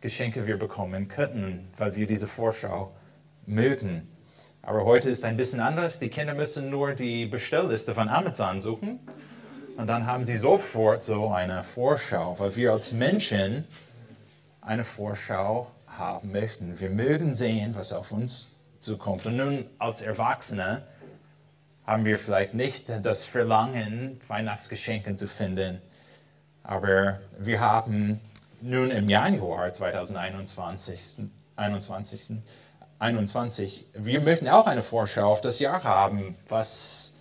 Geschenke wir bekommen könnten, weil wir diese Vorschau mögen. Aber heute ist ein bisschen anders. Die Kinder müssen nur die Bestellliste von Amazon suchen und dann haben sie sofort so eine Vorschau, weil wir als Menschen eine Vorschau haben möchten. Wir mögen sehen, was auf uns zukommt. Und nun als Erwachsene haben wir vielleicht nicht das Verlangen, Weihnachtsgeschenke zu finden, aber wir haben nun im Januar 2021, 21, 21, wir möchten auch eine Vorschau auf das Jahr haben. Was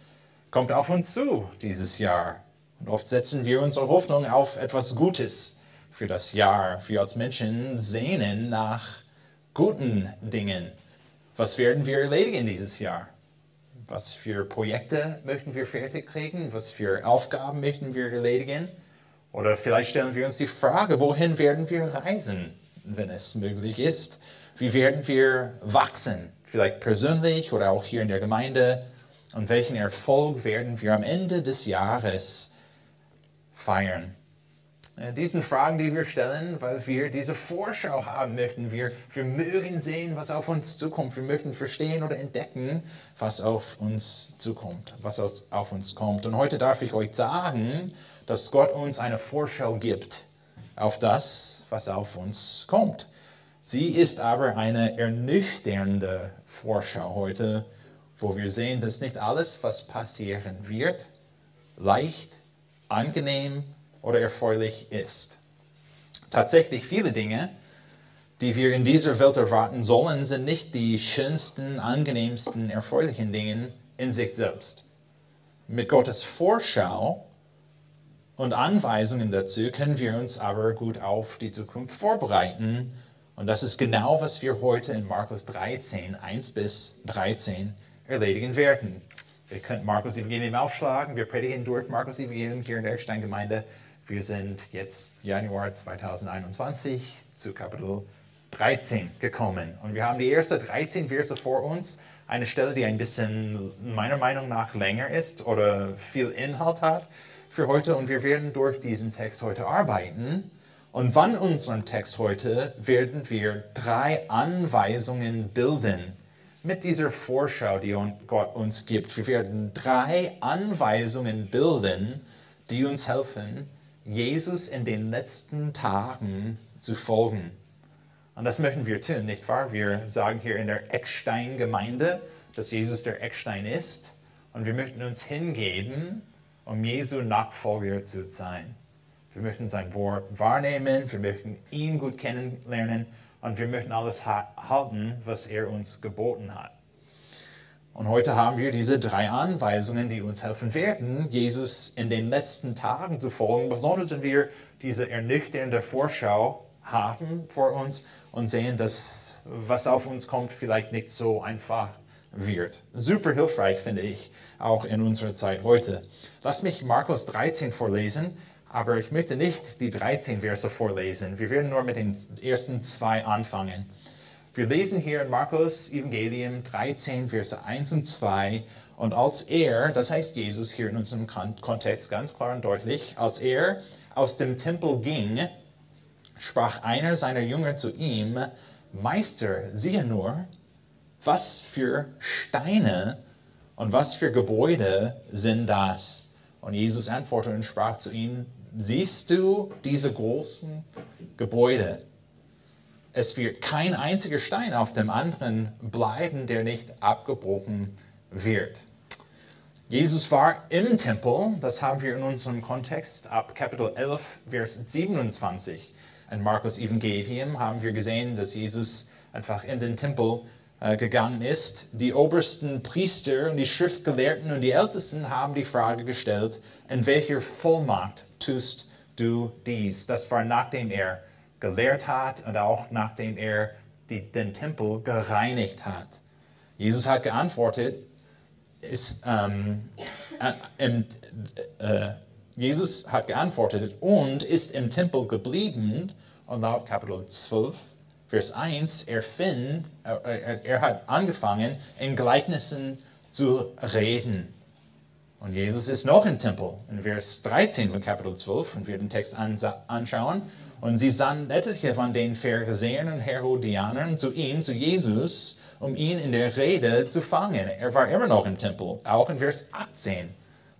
kommt auf uns zu dieses Jahr? Und oft setzen wir unsere Hoffnung auf etwas Gutes für das Jahr. Wir als Menschen sehnen nach guten Dingen. Was werden wir erledigen dieses Jahr? Was für Projekte möchten wir fertig kriegen? Was für Aufgaben möchten wir erledigen? Oder vielleicht stellen wir uns die Frage, wohin werden wir reisen, wenn es möglich ist? Wie werden wir wachsen? Vielleicht persönlich oder auch hier in der Gemeinde? Und welchen Erfolg werden wir am Ende des Jahres feiern? Äh, diesen Fragen, die wir stellen, weil wir diese Vorschau haben möchten. Wir, wir mögen sehen, was auf uns zukommt. Wir möchten verstehen oder entdecken, was auf uns zukommt, was auf uns kommt. Und heute darf ich euch sagen, dass Gott uns eine Vorschau gibt auf das, was auf uns kommt. Sie ist aber eine ernüchternde Vorschau heute, wo wir sehen, dass nicht alles, was passieren wird, leicht, angenehm oder erfreulich ist. Tatsächlich viele Dinge, die wir in dieser Welt erwarten sollen, sind nicht die schönsten, angenehmsten, erfreulichen Dinge in sich selbst. Mit Gottes Vorschau und Anweisungen dazu können wir uns aber gut auf die Zukunft vorbereiten. Und das ist genau, was wir heute in Markus 13, 1 bis 13 erledigen werden. Ihr könnt Markus Evangelium aufschlagen. Wir predigen durch Markus Evangelium hier in der Eckstein-Gemeinde. Wir sind jetzt Januar 2021 zu Kapitel 13 gekommen. Und wir haben die ersten 13 Verse vor uns. Eine Stelle, die ein bisschen meiner Meinung nach länger ist oder viel Inhalt hat für heute und wir werden durch diesen Text heute arbeiten. Und von unserem Text heute werden wir drei Anweisungen bilden mit dieser Vorschau, die Gott uns gibt. Wir werden drei Anweisungen bilden, die uns helfen, Jesus in den letzten Tagen zu folgen. Und das möchten wir tun, nicht wahr? Wir sagen hier in der Eckstein-Gemeinde, dass Jesus der Eckstein ist. Und wir möchten uns hingeben, um Jesu Nachfolger zu sein. Wir möchten sein Wort wahrnehmen, wir möchten ihn gut kennenlernen und wir möchten alles halten, was er uns geboten hat. Und heute haben wir diese drei Anweisungen, die uns helfen werden, Jesus in den letzten Tagen zu folgen, besonders wenn wir diese ernüchternde Vorschau haben vor uns und sehen, dass was auf uns kommt vielleicht nicht so einfach wird. Super hilfreich finde ich auch in unserer Zeit heute. Lass mich Markus 13 vorlesen, aber ich möchte nicht die 13 Verse vorlesen. Wir werden nur mit den ersten zwei anfangen. Wir lesen hier in Markus Evangelium 13, Verse 1 und 2. Und als er, das heißt Jesus hier in unserem Kontext ganz klar und deutlich, als er aus dem Tempel ging, sprach einer seiner Jünger zu ihm, Meister, siehe nur, was für Steine und was für Gebäude sind das? Und Jesus antwortete und sprach zu ihnen, siehst du diese großen Gebäude? Es wird kein einziger Stein auf dem anderen bleiben, der nicht abgebrochen wird. Jesus war im Tempel, das haben wir in unserem Kontext ab Kapitel 11, Vers 27. In Markus Evangelium haben wir gesehen, dass Jesus einfach in den Tempel gegangen ist. Die obersten Priester und die Schriftgelehrten und die Ältesten haben die Frage gestellt, in welcher Vollmacht tust du dies? Das war nachdem er gelehrt hat und auch nachdem er die, den Tempel gereinigt hat. Jesus hat geantwortet, ist, ähm, äh, äh, Jesus hat geantwortet und ist im Tempel geblieben und laut Kapitel 12 Vers 1, er, find, er, er hat angefangen, in Gleichnissen zu reden. Und Jesus ist noch im Tempel. In Vers 13 von Kapitel 12, und wir den Text anschauen. Und sie sandten etliche von den Pharisäern und Herodianern zu ihm, zu Jesus, um ihn in der Rede zu fangen. Er war immer noch im Tempel, auch in Vers 18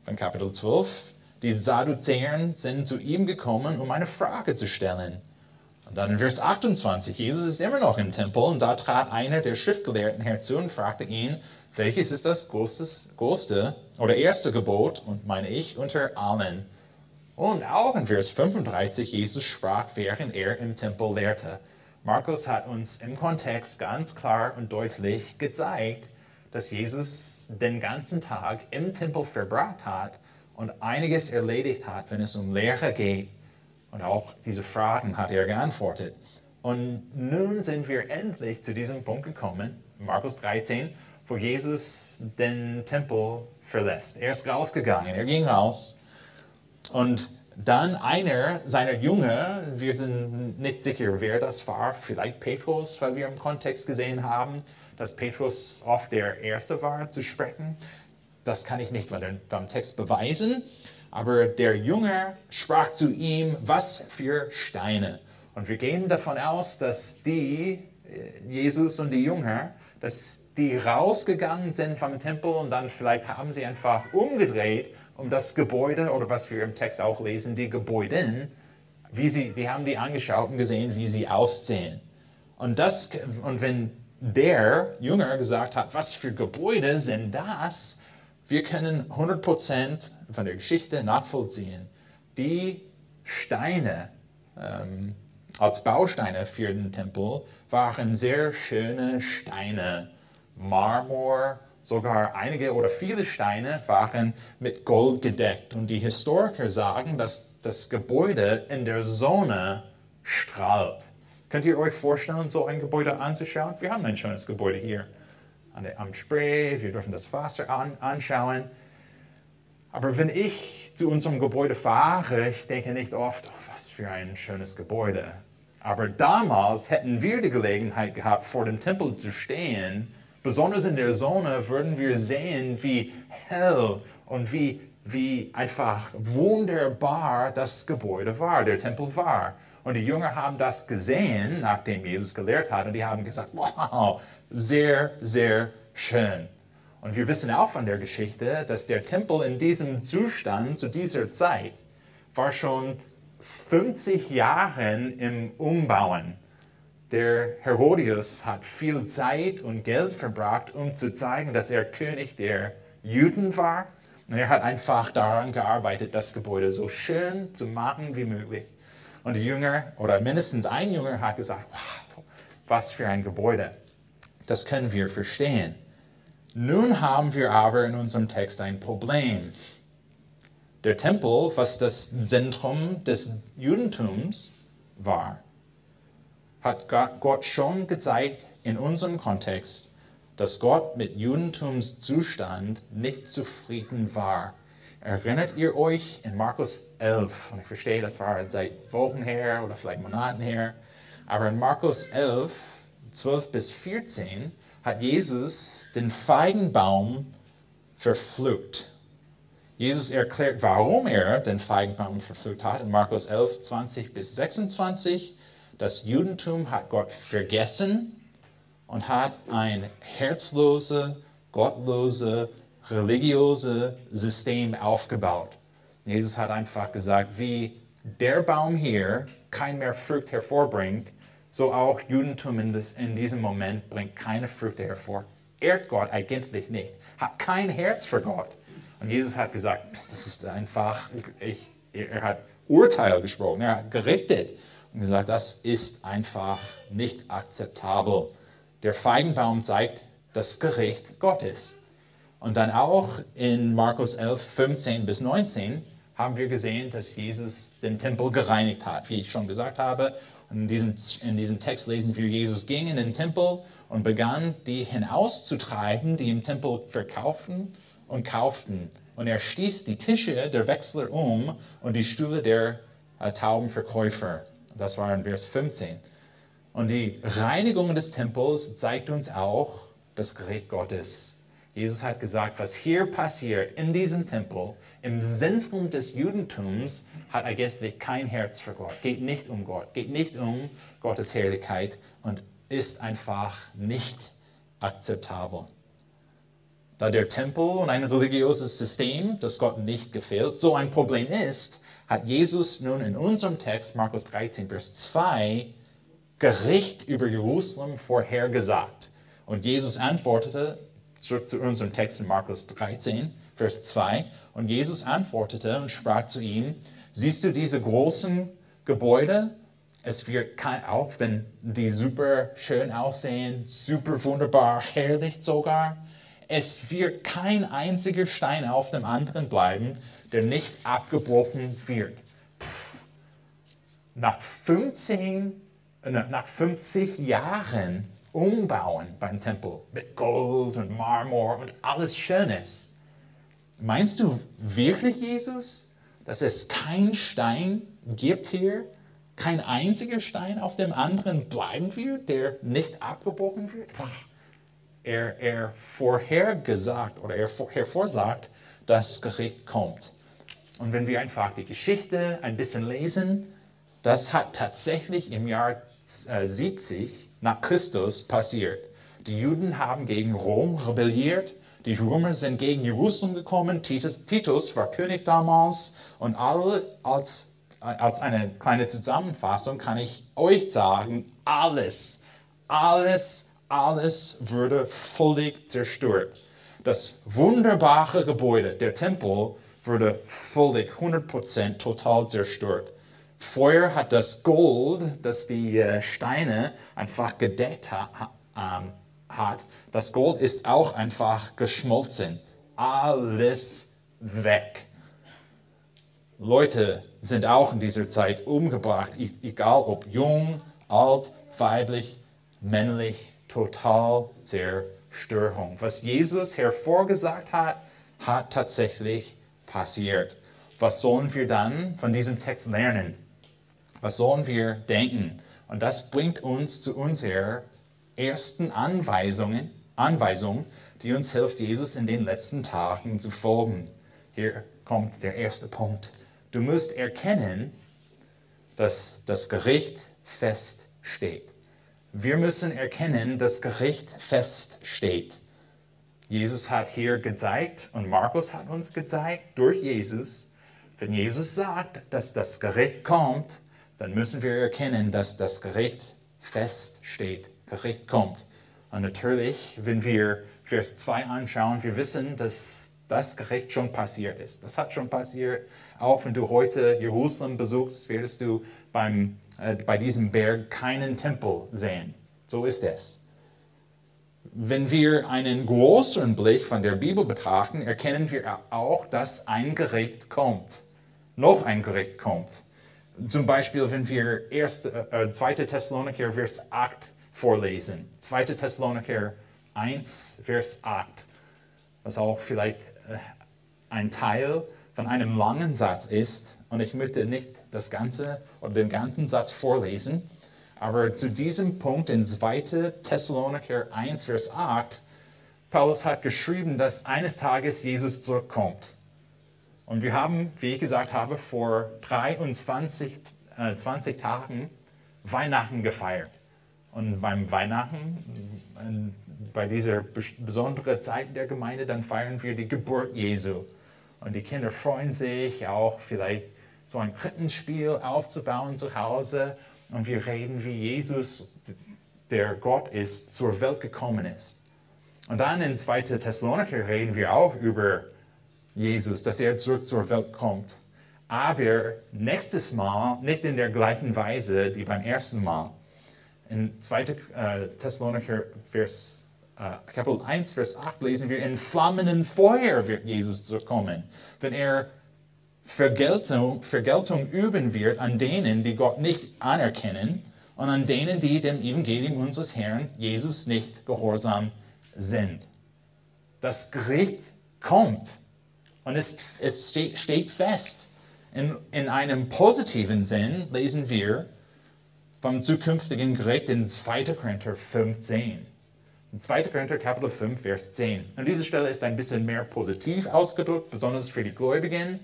von Kapitel 12. Die Sadduzäer sind zu ihm gekommen, um eine Frage zu stellen. Und dann in Vers 28, Jesus ist immer noch im Tempel und da trat einer der Schriftgelehrten herzu und fragte ihn, welches ist das größte, größte oder erste Gebot, und meine ich, unter allen? Und auch in Vers 35, Jesus sprach, während er im Tempel lehrte. Markus hat uns im Kontext ganz klar und deutlich gezeigt, dass Jesus den ganzen Tag im Tempel verbracht hat und einiges erledigt hat, wenn es um Lehre geht. Und auch diese Fragen hat er geantwortet. Und nun sind wir endlich zu diesem Punkt gekommen, Markus 13, wo Jesus den Tempel verlässt. Er ist rausgegangen, er ging raus. Und dann einer seiner Jünger, wir sind nicht sicher, wer das war, vielleicht Petrus, weil wir im Kontext gesehen haben, dass Petrus oft der Erste war zu sprechen. Das kann ich nicht beim Text beweisen. Aber der Jünger sprach zu ihm, was für Steine. Und wir gehen davon aus, dass die, äh, Jesus und die Jünger, dass die rausgegangen sind vom Tempel und dann vielleicht haben sie einfach umgedreht, um das Gebäude oder was wir im Text auch lesen, die Gebäude, wie sie, die haben die angeschaut und gesehen, wie sie aussehen. Und, das, und wenn der Jünger gesagt hat, was für Gebäude sind das, wir können 100% von der Geschichte nachvollziehen. Die Steine ähm, als Bausteine für den Tempel waren sehr schöne Steine. Marmor, sogar einige oder viele Steine waren mit Gold gedeckt. Und die Historiker sagen, dass das Gebäude in der Sonne strahlt. Könnt ihr euch vorstellen, so ein Gebäude anzuschauen? Wir haben ein schönes Gebäude hier am Spree, wir dürfen das Wasser an, anschauen. Aber wenn ich zu unserem Gebäude fahre, ich denke nicht oft, oh, was für ein schönes Gebäude. Aber damals hätten wir die Gelegenheit gehabt, vor dem Tempel zu stehen. Besonders in der Sonne würden wir sehen, wie hell und wie, wie einfach wunderbar das Gebäude war, der Tempel war. Und die Jünger haben das gesehen, nachdem Jesus gelehrt hat, und die haben gesagt, wow, sehr, sehr schön. Und wir wissen auch von der Geschichte, dass der Tempel in diesem Zustand zu dieser Zeit war schon 50 Jahre im Umbauen. Der Herodias hat viel Zeit und Geld verbracht, um zu zeigen, dass er König der Juden war. Und er hat einfach daran gearbeitet, das Gebäude so schön zu machen wie möglich. Und die Jünger, oder mindestens ein Jünger, hat gesagt, wow, was für ein Gebäude. Das können wir verstehen. Nun haben wir aber in unserem Text ein Problem. Der Tempel, was das Zentrum des Judentums war, hat Gott schon gezeigt in unserem Kontext, dass Gott mit Judentumszustand nicht zufrieden war. Erinnert ihr euch in Markus 11, und ich verstehe, das war seit Wochen her oder vielleicht Monaten her, aber in Markus 11, 12 bis 14 hat Jesus den Feigenbaum verflucht. Jesus erklärt, warum er den Feigenbaum verflucht hat in Markus 11, 20 bis 26. Das Judentum hat Gott vergessen und hat ein herzlose, gottlose, religiöse System aufgebaut. Jesus hat einfach gesagt, wie der Baum hier kein mehr Frucht hervorbringt, so auch Judentum in, das, in diesem Moment bringt keine Früchte hervor. Ehrt Gott eigentlich nicht, hat kein Herz für Gott. Und Jesus hat gesagt, das ist einfach, ich, er hat Urteil gesprochen, er hat gerichtet und gesagt, das ist einfach nicht akzeptabel. Der Feigenbaum zeigt das Gericht Gottes. Und dann auch in Markus 11, 15 bis 19 haben wir gesehen, dass Jesus den Tempel gereinigt hat, wie ich schon gesagt habe. In diesem, in diesem Text lesen wir, Jesus ging in den Tempel und begann, die hinauszutreiben, die im Tempel verkauften und kauften. Und er stieß die Tische der Wechsler um und die Stühle der äh, Taubenverkäufer. Das war in Vers 15. Und die Reinigung des Tempels zeigt uns auch das Gericht Gottes. Jesus hat gesagt, was hier passiert in diesem Tempel, im Zentrum des Judentums, hat eigentlich kein Herz für Gott. Geht nicht um Gott, geht nicht um Gottes Herrlichkeit und ist einfach nicht akzeptabel. Da der Tempel und ein religiöses System, das Gott nicht gefällt, so ein Problem ist, hat Jesus nun in unserem Text, Markus 13, Vers 2, Gericht über Jerusalem vorhergesagt. Und Jesus antwortete, zurück zu unserem Text in Markus 13, Vers 2, und Jesus antwortete und sprach zu ihm, siehst du diese großen Gebäude? Es wird kein, auch wenn die super schön aussehen, super wunderbar, herrlich sogar, es wird kein einziger Stein auf dem anderen bleiben, der nicht abgebrochen wird. Nach 15, äh, nach 50 Jahren umbauen beim Tempel mit Gold und Marmor und alles Schönes. Meinst du wirklich, Jesus, dass es kein Stein gibt hier, kein einziger Stein auf dem anderen bleiben wird, der nicht abgebrochen wird? Er, er vorhergesagt oder er hervorsagt, dass Gericht kommt. Und wenn wir einfach die Geschichte ein bisschen lesen, das hat tatsächlich im Jahr 70 äh, nach Christus passiert. Die Juden haben gegen Rom rebelliert, die Römer sind gegen Jerusalem gekommen, Titus, Titus war König damals und alle als, als eine kleine Zusammenfassung kann ich euch sagen, alles, alles, alles wurde völlig zerstört. Das wunderbare Gebäude, der Tempel, wurde völlig 100% total zerstört. Feuer hat das Gold, das die äh, Steine einfach gedeckt ähm, hat, das Gold ist auch einfach geschmolzen. Alles weg. Leute sind auch in dieser Zeit umgebracht, egal ob jung, alt, weiblich, männlich, total Zerstörung. Was Jesus hervorgesagt hat, hat tatsächlich passiert. Was sollen wir dann von diesem Text lernen? Was sollen wir denken? Und das bringt uns zu unserer ersten Anweisungen, Anweisung, die uns hilft, Jesus in den letzten Tagen zu folgen. Hier kommt der erste Punkt. Du musst erkennen, dass das Gericht feststeht. Wir müssen erkennen, dass Gericht feststeht. Jesus hat hier gezeigt und Markus hat uns gezeigt durch Jesus, wenn Jesus sagt, dass das Gericht kommt, dann müssen wir erkennen, dass das Gericht feststeht. Gericht kommt. Und natürlich, wenn wir Vers 2 anschauen, wir wissen, dass das Gericht schon passiert ist. Das hat schon passiert. Auch wenn du heute Jerusalem besuchst, wirst du beim, äh, bei diesem Berg keinen Tempel sehen. So ist es. Wenn wir einen größeren Blick von der Bibel betrachten, erkennen wir auch, dass ein Gericht kommt. Noch ein Gericht kommt. Zum Beispiel, wenn wir 1, äh, 2. Thessaloniker, Vers 8 vorlesen. 2. Thessaloniker 1, Vers 8, was auch vielleicht äh, ein Teil von einem langen Satz ist. Und ich möchte nicht das Ganze oder den ganzen Satz vorlesen, aber zu diesem Punkt in 2. Thessaloniker 1, Vers 8, Paulus hat geschrieben, dass eines Tages Jesus zurückkommt. Und wir haben, wie ich gesagt habe, vor 23 äh, 20 Tagen Weihnachten gefeiert. Und beim Weihnachten, äh, bei dieser besonderen Zeit der Gemeinde, dann feiern wir die Geburt Jesu. Und die Kinder freuen sich auch vielleicht so ein Krippenspiel aufzubauen zu Hause. Und wir reden, wie Jesus, der Gott ist, zur Welt gekommen ist. Und dann in 2. Thessaloniker reden wir auch über Jesus, dass er zurück zur Welt kommt. Aber nächstes Mal nicht in der gleichen Weise wie beim ersten Mal. In 2. Äh, Thessalonicher Vers, äh, Kapitel 1, Vers 8 lesen wir, in flammenden Feuer wird Jesus zurückkommen, wenn er Vergeltung, Vergeltung üben wird an denen, die Gott nicht anerkennen und an denen, die dem Evangelium unseres Herrn Jesus nicht gehorsam sind. Das Gericht kommt. Und es, es steht, fest. In, in einem positiven Sinn lesen wir vom zukünftigen Gericht in 2. Korinther 15. In 2. Korinther Kapitel 5, Vers 10. Und diese Stelle ist ein bisschen mehr positiv ausgedrückt, besonders für die Gläubigen.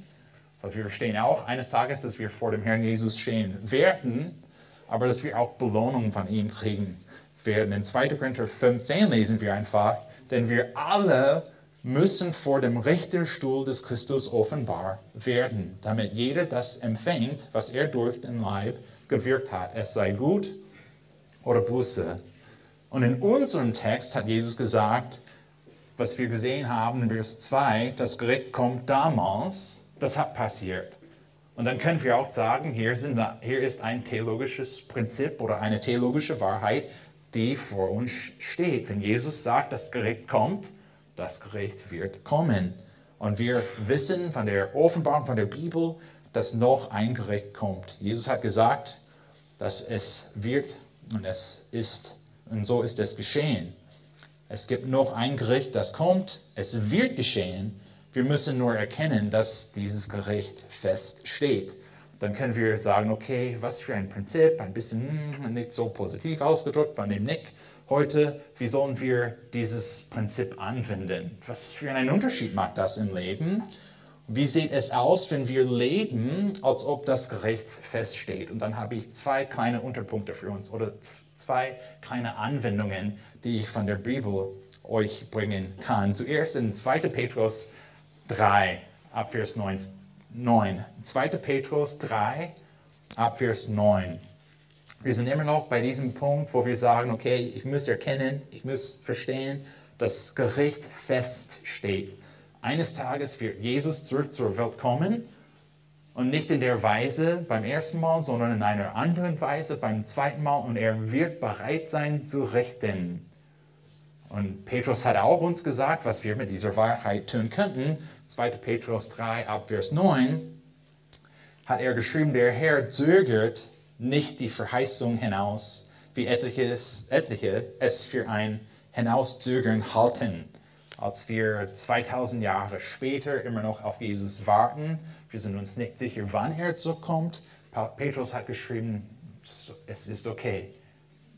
Weil wir verstehen auch eines Tages, dass wir vor dem Herrn Jesus stehen werden, aber dass wir auch Belohnung von ihm kriegen werden. In 2. Korinther 15 lesen wir einfach, denn wir alle müssen vor dem Richterstuhl des Christus offenbar werden, damit jeder das empfängt, was er durch den Leib gewirkt hat, es sei gut oder Buße. Und in unserem Text hat Jesus gesagt, was wir gesehen haben in Vers 2, das Gericht kommt damals, das hat passiert. Und dann können wir auch sagen, hier, sind, hier ist ein theologisches Prinzip oder eine theologische Wahrheit, die vor uns steht. Wenn Jesus sagt, das Gericht kommt, das Gericht wird kommen. Und wir wissen von der Offenbarung von der Bibel, dass noch ein Gericht kommt. Jesus hat gesagt, dass es wird und es ist. Und so ist es geschehen. Es gibt noch ein Gericht, das kommt. Es wird geschehen. Wir müssen nur erkennen, dass dieses Gericht feststeht. Dann können wir sagen, okay, was für ein Prinzip, ein bisschen hm, nicht so positiv ausgedrückt von dem Nick heute, wie sollen wir dieses Prinzip anwenden? Was für einen Unterschied macht das im Leben? Wie sieht es aus, wenn wir leben, als ob das Gericht feststeht? Und dann habe ich zwei kleine Unterpunkte für uns oder zwei kleine Anwendungen, die ich von der Bibel euch bringen kann. Zuerst in 2. Petrus 3, Abvers 9. 9. 2. Petrus 3, Abvers 9. Wir sind immer noch bei diesem Punkt, wo wir sagen, okay, ich muss erkennen, ich muss verstehen, dass Gericht feststeht. Eines Tages wird Jesus zurück zur Welt kommen und nicht in der Weise beim ersten Mal, sondern in einer anderen Weise beim zweiten Mal und er wird bereit sein zu richten. Und Petrus hat auch uns gesagt, was wir mit dieser Wahrheit tun könnten. 2. Petrus 3 ab Vers 9 hat er geschrieben, der Herr zögert nicht die Verheißung hinaus, wie etliche, etliche es für ein Hinauszögern halten. Als wir 2000 Jahre später immer noch auf Jesus warten, wir sind uns nicht sicher, wann er zurückkommt. Petrus hat geschrieben, es ist okay.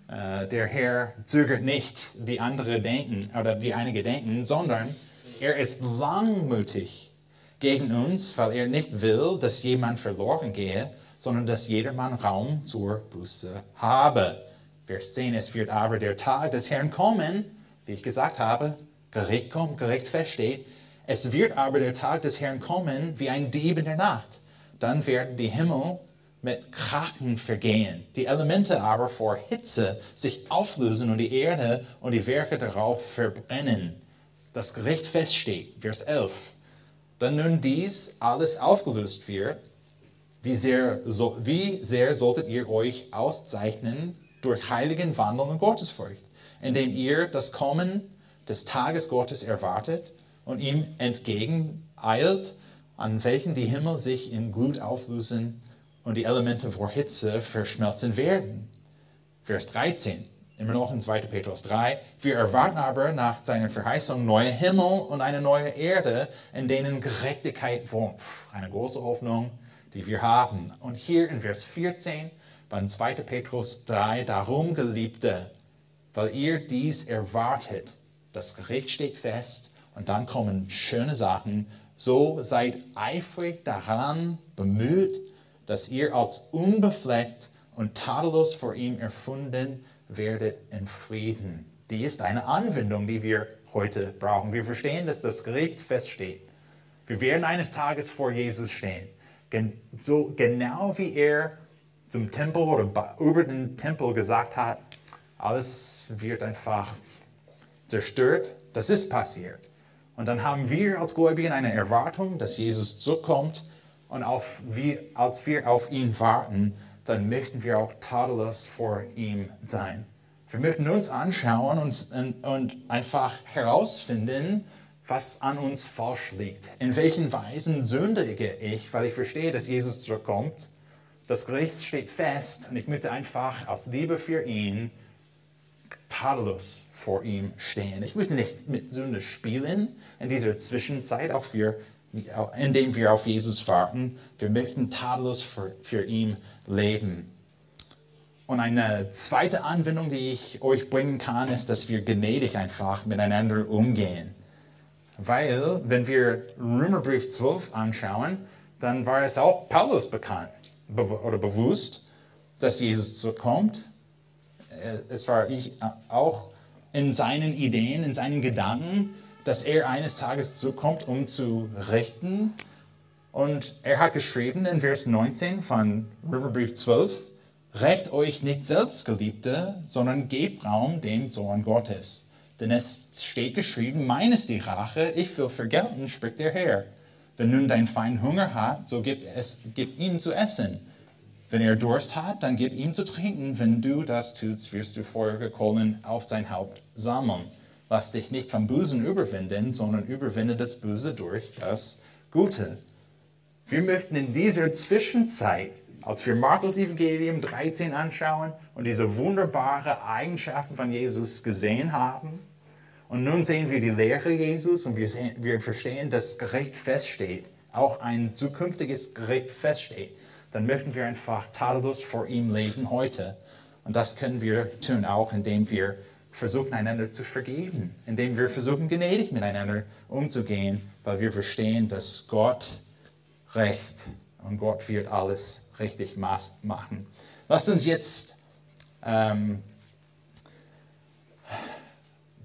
Äh, der Herr zögert nicht, wie andere denken oder wie einige denken, sondern er ist langmütig gegen uns, weil er nicht will, dass jemand verloren gehe, sondern dass jedermann Raum zur Buße habe. Vers 10, es wird aber der Tag des Herrn kommen, wie ich gesagt habe, Gericht kommt, Gericht feststeht. Es wird aber der Tag des Herrn kommen wie ein Dieb in der Nacht. Dann werden die Himmel mit Kraken vergehen, die Elemente aber vor Hitze sich auflösen und die Erde und die Werke darauf verbrennen. Das Gericht feststeht, Vers 11. Dann nun dies alles aufgelöst wird, wie sehr, so, wie sehr solltet ihr euch auszeichnen durch heiligen Wandel und Gottesfurcht, indem ihr das Kommen des Tages Gottes erwartet und ihm entgegeneilt, an welchen die Himmel sich in Glut auflösen und die Elemente vor Hitze verschmelzen werden. Vers 13, immer noch in 2. Petrus 3. Wir erwarten aber nach seiner Verheißung neue Himmel und eine neue Erde, in denen Gerechtigkeit wohnt. Eine große Hoffnung die wir haben. Und hier in Vers 14 von 2. Petrus 3, darum, Geliebte, weil ihr dies erwartet, das Gericht steht fest und dann kommen schöne Sachen, so seid eifrig daran bemüht, dass ihr als unbefleckt und tadellos vor ihm erfunden werdet in Frieden. Die ist eine Anwendung, die wir heute brauchen. Wir verstehen, dass das Gericht feststeht. Wir werden eines Tages vor Jesus stehen. So genau wie er zum Tempel oder über den Tempel gesagt hat, alles wird einfach zerstört. Das ist passiert. Und dann haben wir als Gläubigen eine Erwartung, dass Jesus zurückkommt. Und auf, wie, als wir auf ihn warten, dann möchten wir auch tadellos vor ihm sein. Wir möchten uns anschauen und, und, und einfach herausfinden, was an uns falsch liegt. In welchen Weisen sündige ich, weil ich verstehe, dass Jesus zurückkommt. Das Gericht steht fest und ich möchte einfach aus Liebe für ihn tadellos vor ihm stehen. Ich möchte nicht mit Sünde spielen in dieser Zwischenzeit, auch für, indem wir auf Jesus warten. Wir möchten tadellos für, für ihn leben. Und eine zweite Anwendung, die ich euch bringen kann, ist, dass wir gnädig einfach miteinander umgehen. Weil, wenn wir Römerbrief 12 anschauen, dann war es auch Paulus bekannt oder bewusst, dass Jesus zurückkommt. Es war auch in seinen Ideen, in seinen Gedanken, dass er eines Tages zurückkommt, um zu richten. Und er hat geschrieben in Vers 19 von Römerbrief 12, Recht euch nicht selbst, Geliebte, sondern gebt Raum dem Zorn Gottes. Denn es steht geschrieben, mein ist die Rache, ich will vergelten, spricht der Herr. Wenn nun dein Feind Hunger hat, so gib, es, gib ihm zu essen. Wenn er Durst hat, dann gib ihm zu trinken. Wenn du das tust, wirst du feurige Kohlen auf sein Haupt sammeln. Lass dich nicht vom Bösen überwinden, sondern überwinde das Böse durch das Gute. Wir möchten in dieser Zwischenzeit, als wir Markus Evangelium 13 anschauen und diese wunderbaren Eigenschaften von Jesus gesehen haben, und nun sehen wir die Lehre Jesus und wir, sehen, wir verstehen, dass Gericht feststeht, auch ein zukünftiges Gericht feststeht, dann möchten wir einfach tadellos vor ihm leben heute. Und das können wir tun, auch indem wir versuchen, einander zu vergeben, indem wir versuchen, gnädig miteinander umzugehen, weil wir verstehen, dass Gott recht und Gott wird alles richtig machen. Lasst uns jetzt ähm,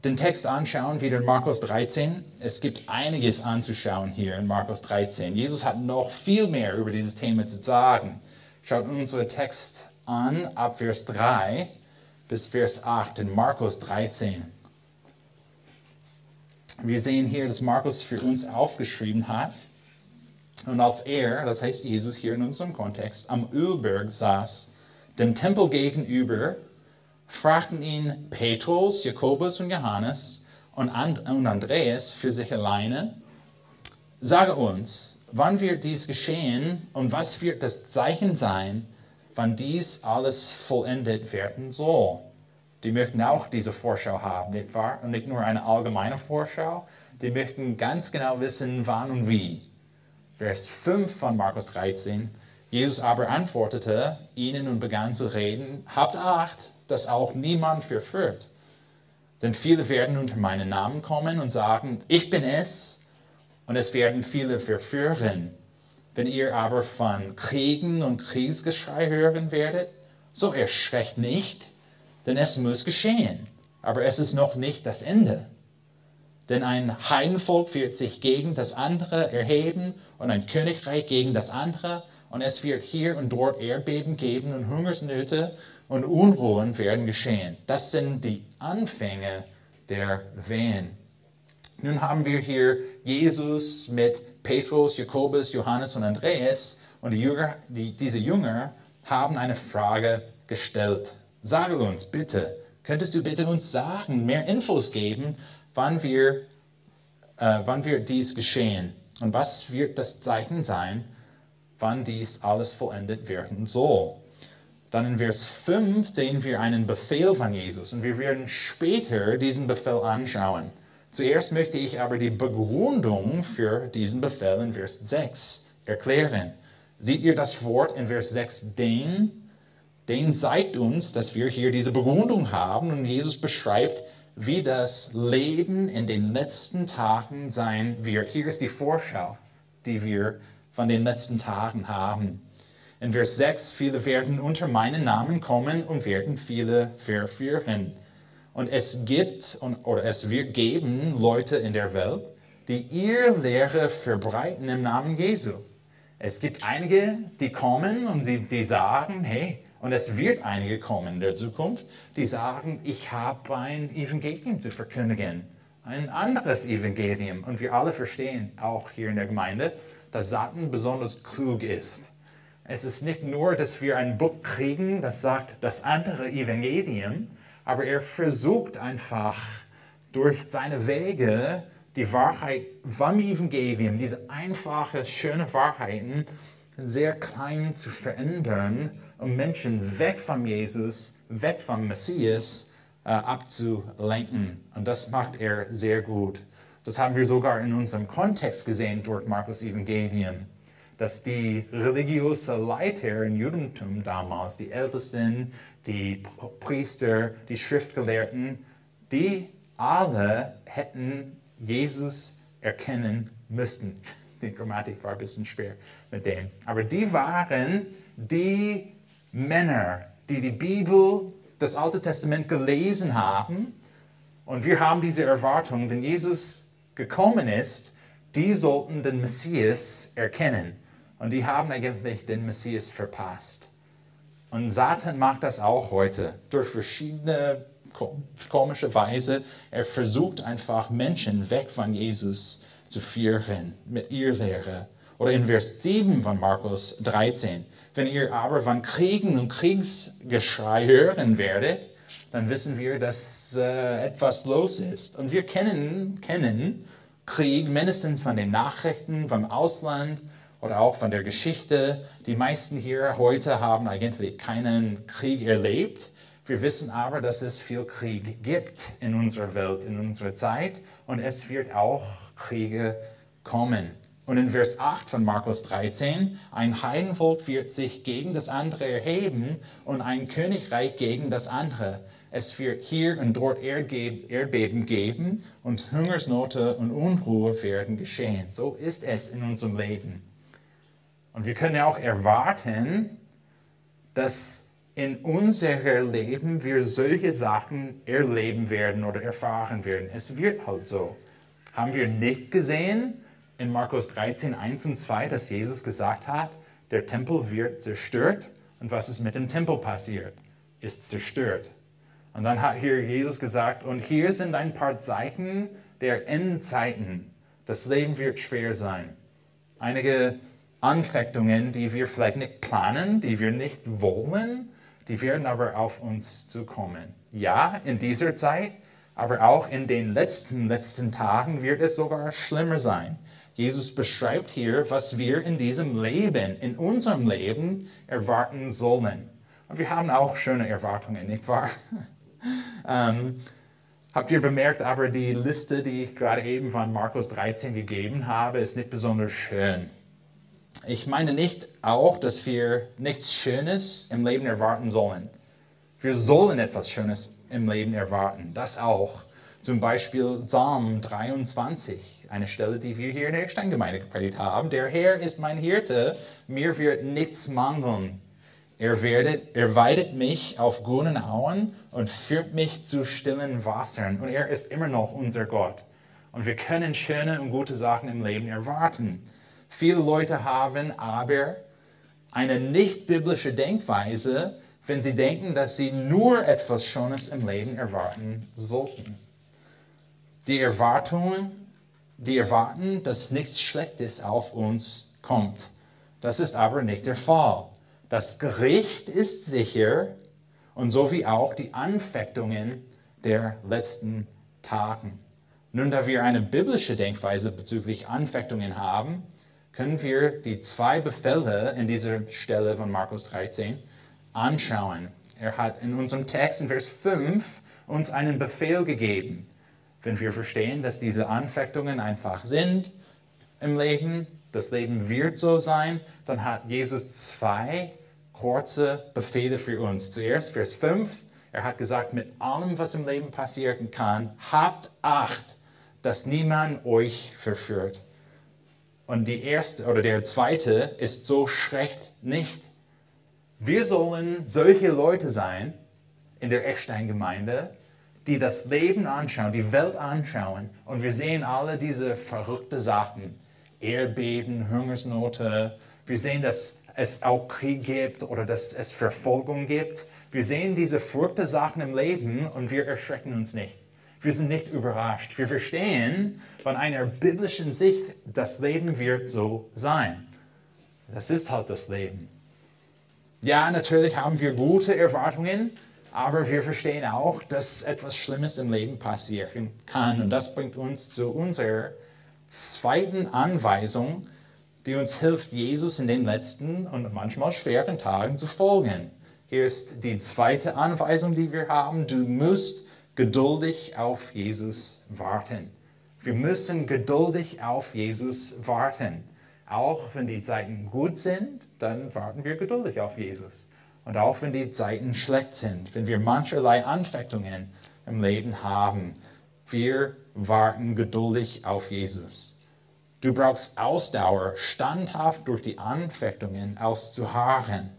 den Text anschauen, wieder in Markus 13. Es gibt einiges anzuschauen hier in Markus 13. Jesus hat noch viel mehr über dieses Thema zu sagen. Schaut unseren Text an, ab Vers 3 bis Vers 8 in Markus 13. Wir sehen hier, dass Markus für uns aufgeschrieben hat. Und als er, das heißt Jesus hier in unserem Kontext, am Ölberg saß, dem Tempel gegenüber, fragten ihn Petrus, Jakobus und Johannes und Andreas für sich alleine, sage uns, wann wird dies geschehen und was wird das Zeichen sein, wann dies alles vollendet werden soll? Die möchten auch diese Vorschau haben, nicht wahr? Und nicht nur eine allgemeine Vorschau, die möchten ganz genau wissen, wann und wie. Vers 5 von Markus 13. Jesus aber antwortete ihnen und begann zu reden, habt Acht, dass auch niemand verführt. Denn viele werden unter meinen Namen kommen und sagen, ich bin es, und es werden viele verführen. Wenn ihr aber von Kriegen und Kriegsgeschrei hören werdet, so erschreckt nicht, denn es muss geschehen. Aber es ist noch nicht das Ende. Denn ein Heidenvolk wird sich gegen das andere erheben und ein Königreich gegen das andere. Und es wird hier und dort Erdbeben geben und Hungersnöte und Unruhen werden geschehen. Das sind die Anfänge der Wehen. Nun haben wir hier Jesus mit Petrus, Jakobus, Johannes und Andreas und die Jünger, die, diese Jünger haben eine Frage gestellt. Sage uns bitte, könntest du bitte uns sagen, mehr Infos geben, wann wir, äh, wann wird dies geschehen und was wird das Zeichen sein, wann dies alles vollendet werden soll? Dann in Vers 5 sehen wir einen Befehl von Jesus und wir werden später diesen Befehl anschauen. Zuerst möchte ich aber die Begründung für diesen Befehl in Vers 6 erklären. Seht ihr das Wort in Vers 6, den? Den zeigt uns, dass wir hier diese Begründung haben und Jesus beschreibt, wie das Leben in den letzten Tagen sein wird. Hier ist die Vorschau, die wir von den letzten Tagen haben. In Vers 6, viele werden unter meinen Namen kommen und werden viele verführen. Und es gibt oder es wird geben Leute in der Welt, die ihre Lehre verbreiten im Namen Jesu. Es gibt einige, die kommen und sie, die sagen, hey, und es wird einige kommen in der Zukunft, die sagen, ich habe ein Evangelium zu verkündigen, ein anderes Evangelium. Und wir alle verstehen, auch hier in der Gemeinde, dass Satan besonders klug ist. Es ist nicht nur, dass wir ein Buch kriegen, das sagt das andere Evangelium, aber er versucht einfach durch seine Wege die Wahrheit vom Evangelium, diese einfache, schöne Wahrheiten, sehr klein zu verändern, Menschen weg von Jesus, weg vom Messias äh, abzulenken. Und das macht er sehr gut. Das haben wir sogar in unserem Kontext gesehen durch Markus Evangelium dass die religiösen Leiter im Judentum damals, die Ältesten, die Priester, die Schriftgelehrten, die alle hätten Jesus erkennen müssten. Die Grammatik war ein bisschen schwer mit dem. Aber die waren die Männer, die die Bibel, das Alte Testament gelesen haben. Und wir haben diese Erwartung, wenn Jesus gekommen ist, die sollten den Messias erkennen. Und die haben eigentlich den Messias verpasst. Und Satan macht das auch heute durch verschiedene komische Weise. Er versucht einfach Menschen weg von Jesus zu führen mit ihr Lehre. Oder in Vers 7 von Markus 13. Wenn ihr aber von Kriegen und Kriegsgeschrei hören werdet, dann wissen wir, dass äh, etwas los ist. Und wir kennen, kennen Krieg mindestens von den Nachrichten vom Ausland oder auch von der Geschichte. Die meisten hier heute haben eigentlich keinen Krieg erlebt. Wir wissen aber, dass es viel Krieg gibt in unserer Welt, in unserer Zeit und es wird auch Kriege kommen. Und in Vers 8 von Markus 13, ein Heidenvolk wird sich gegen das andere erheben und ein Königreich gegen das andere. Es wird hier und dort Erdbeben geben und Hungersnote und Unruhe werden geschehen. So ist es in unserem Leben. Und wir können auch erwarten, dass in unserem Leben wir solche Sachen erleben werden oder erfahren werden. Es wird halt so. Haben wir nicht gesehen in Markus 13, 1 und 2, dass Jesus gesagt hat, der Tempel wird zerstört und was ist mit dem Tempel passiert? Ist zerstört. Und dann hat hier Jesus gesagt, und hier sind ein paar Zeiten der Endzeiten. Das Leben wird schwer sein. Einige Anfechtungen, die wir vielleicht nicht planen, die wir nicht wollen, die werden aber auf uns zukommen. Ja, in dieser Zeit, aber auch in den letzten, letzten Tagen wird es sogar schlimmer sein. Jesus beschreibt hier, was wir in diesem Leben, in unserem Leben erwarten sollen. Und wir haben auch schöne Erwartungen, nicht wahr? ähm, habt ihr bemerkt, aber die Liste, die ich gerade eben von Markus 13 gegeben habe, ist nicht besonders schön. Ich meine nicht auch, dass wir nichts Schönes im Leben erwarten sollen. Wir sollen etwas Schönes im Leben erwarten, das auch. Zum Beispiel Psalm 23, eine Stelle, die wir hier in der Steingemeinde gepredigt haben. Der Herr ist mein Hirte, mir wird nichts mangeln. Er, werdet, er weidet mich auf grünen Auen und führt mich zu stillen Wassern. Und er ist immer noch unser Gott. Und wir können schöne und gute Sachen im Leben erwarten. Viele Leute haben aber eine nicht biblische Denkweise, wenn sie denken, dass sie nur etwas Schönes im Leben erwarten sollten. Die Erwartungen, die erwarten, dass nichts Schlechtes auf uns kommt. Das ist aber nicht der Fall. Das Gericht ist sicher und so wie auch die Anfechtungen der letzten Tagen. Nun, da wir eine biblische Denkweise bezüglich Anfechtungen haben, können wir die zwei Befehle in dieser Stelle von Markus 13 anschauen. Er hat in unserem Text in Vers 5 uns einen Befehl gegeben. Wenn wir verstehen, dass diese Anfechtungen einfach sind im Leben, das Leben wird so sein, dann hat Jesus zwei kurze Befehle für uns. Zuerst Vers 5. Er hat gesagt, mit allem, was im Leben passieren kann, habt Acht, dass niemand euch verführt. Und die erste oder der zweite ist so schrecht nicht. Wir sollen solche Leute sein in der Eckstein-Gemeinde, die das Leben anschauen, die Welt anschauen und wir sehen alle diese verrückten Sachen. Erdbeben, Hungersnote. Wir sehen, dass es auch Krieg gibt oder dass es Verfolgung gibt. Wir sehen diese verrückten Sachen im Leben und wir erschrecken uns nicht. Wir sind nicht überrascht. Wir verstehen von einer biblischen Sicht, das Leben wird so sein. Das ist halt das Leben. Ja, natürlich haben wir gute Erwartungen, aber wir verstehen auch, dass etwas Schlimmes im Leben passieren kann. Und das bringt uns zu unserer zweiten Anweisung, die uns hilft, Jesus in den letzten und manchmal schweren Tagen zu folgen. Hier ist die zweite Anweisung, die wir haben. Du musst geduldig auf Jesus warten. Wir müssen geduldig auf Jesus warten. Auch wenn die Zeiten gut sind, dann warten wir geduldig auf Jesus. Und auch wenn die Zeiten schlecht sind, wenn wir mancherlei Anfechtungen im Leben haben, wir warten geduldig auf Jesus. Du brauchst Ausdauer, standhaft durch die Anfechtungen auszuharren.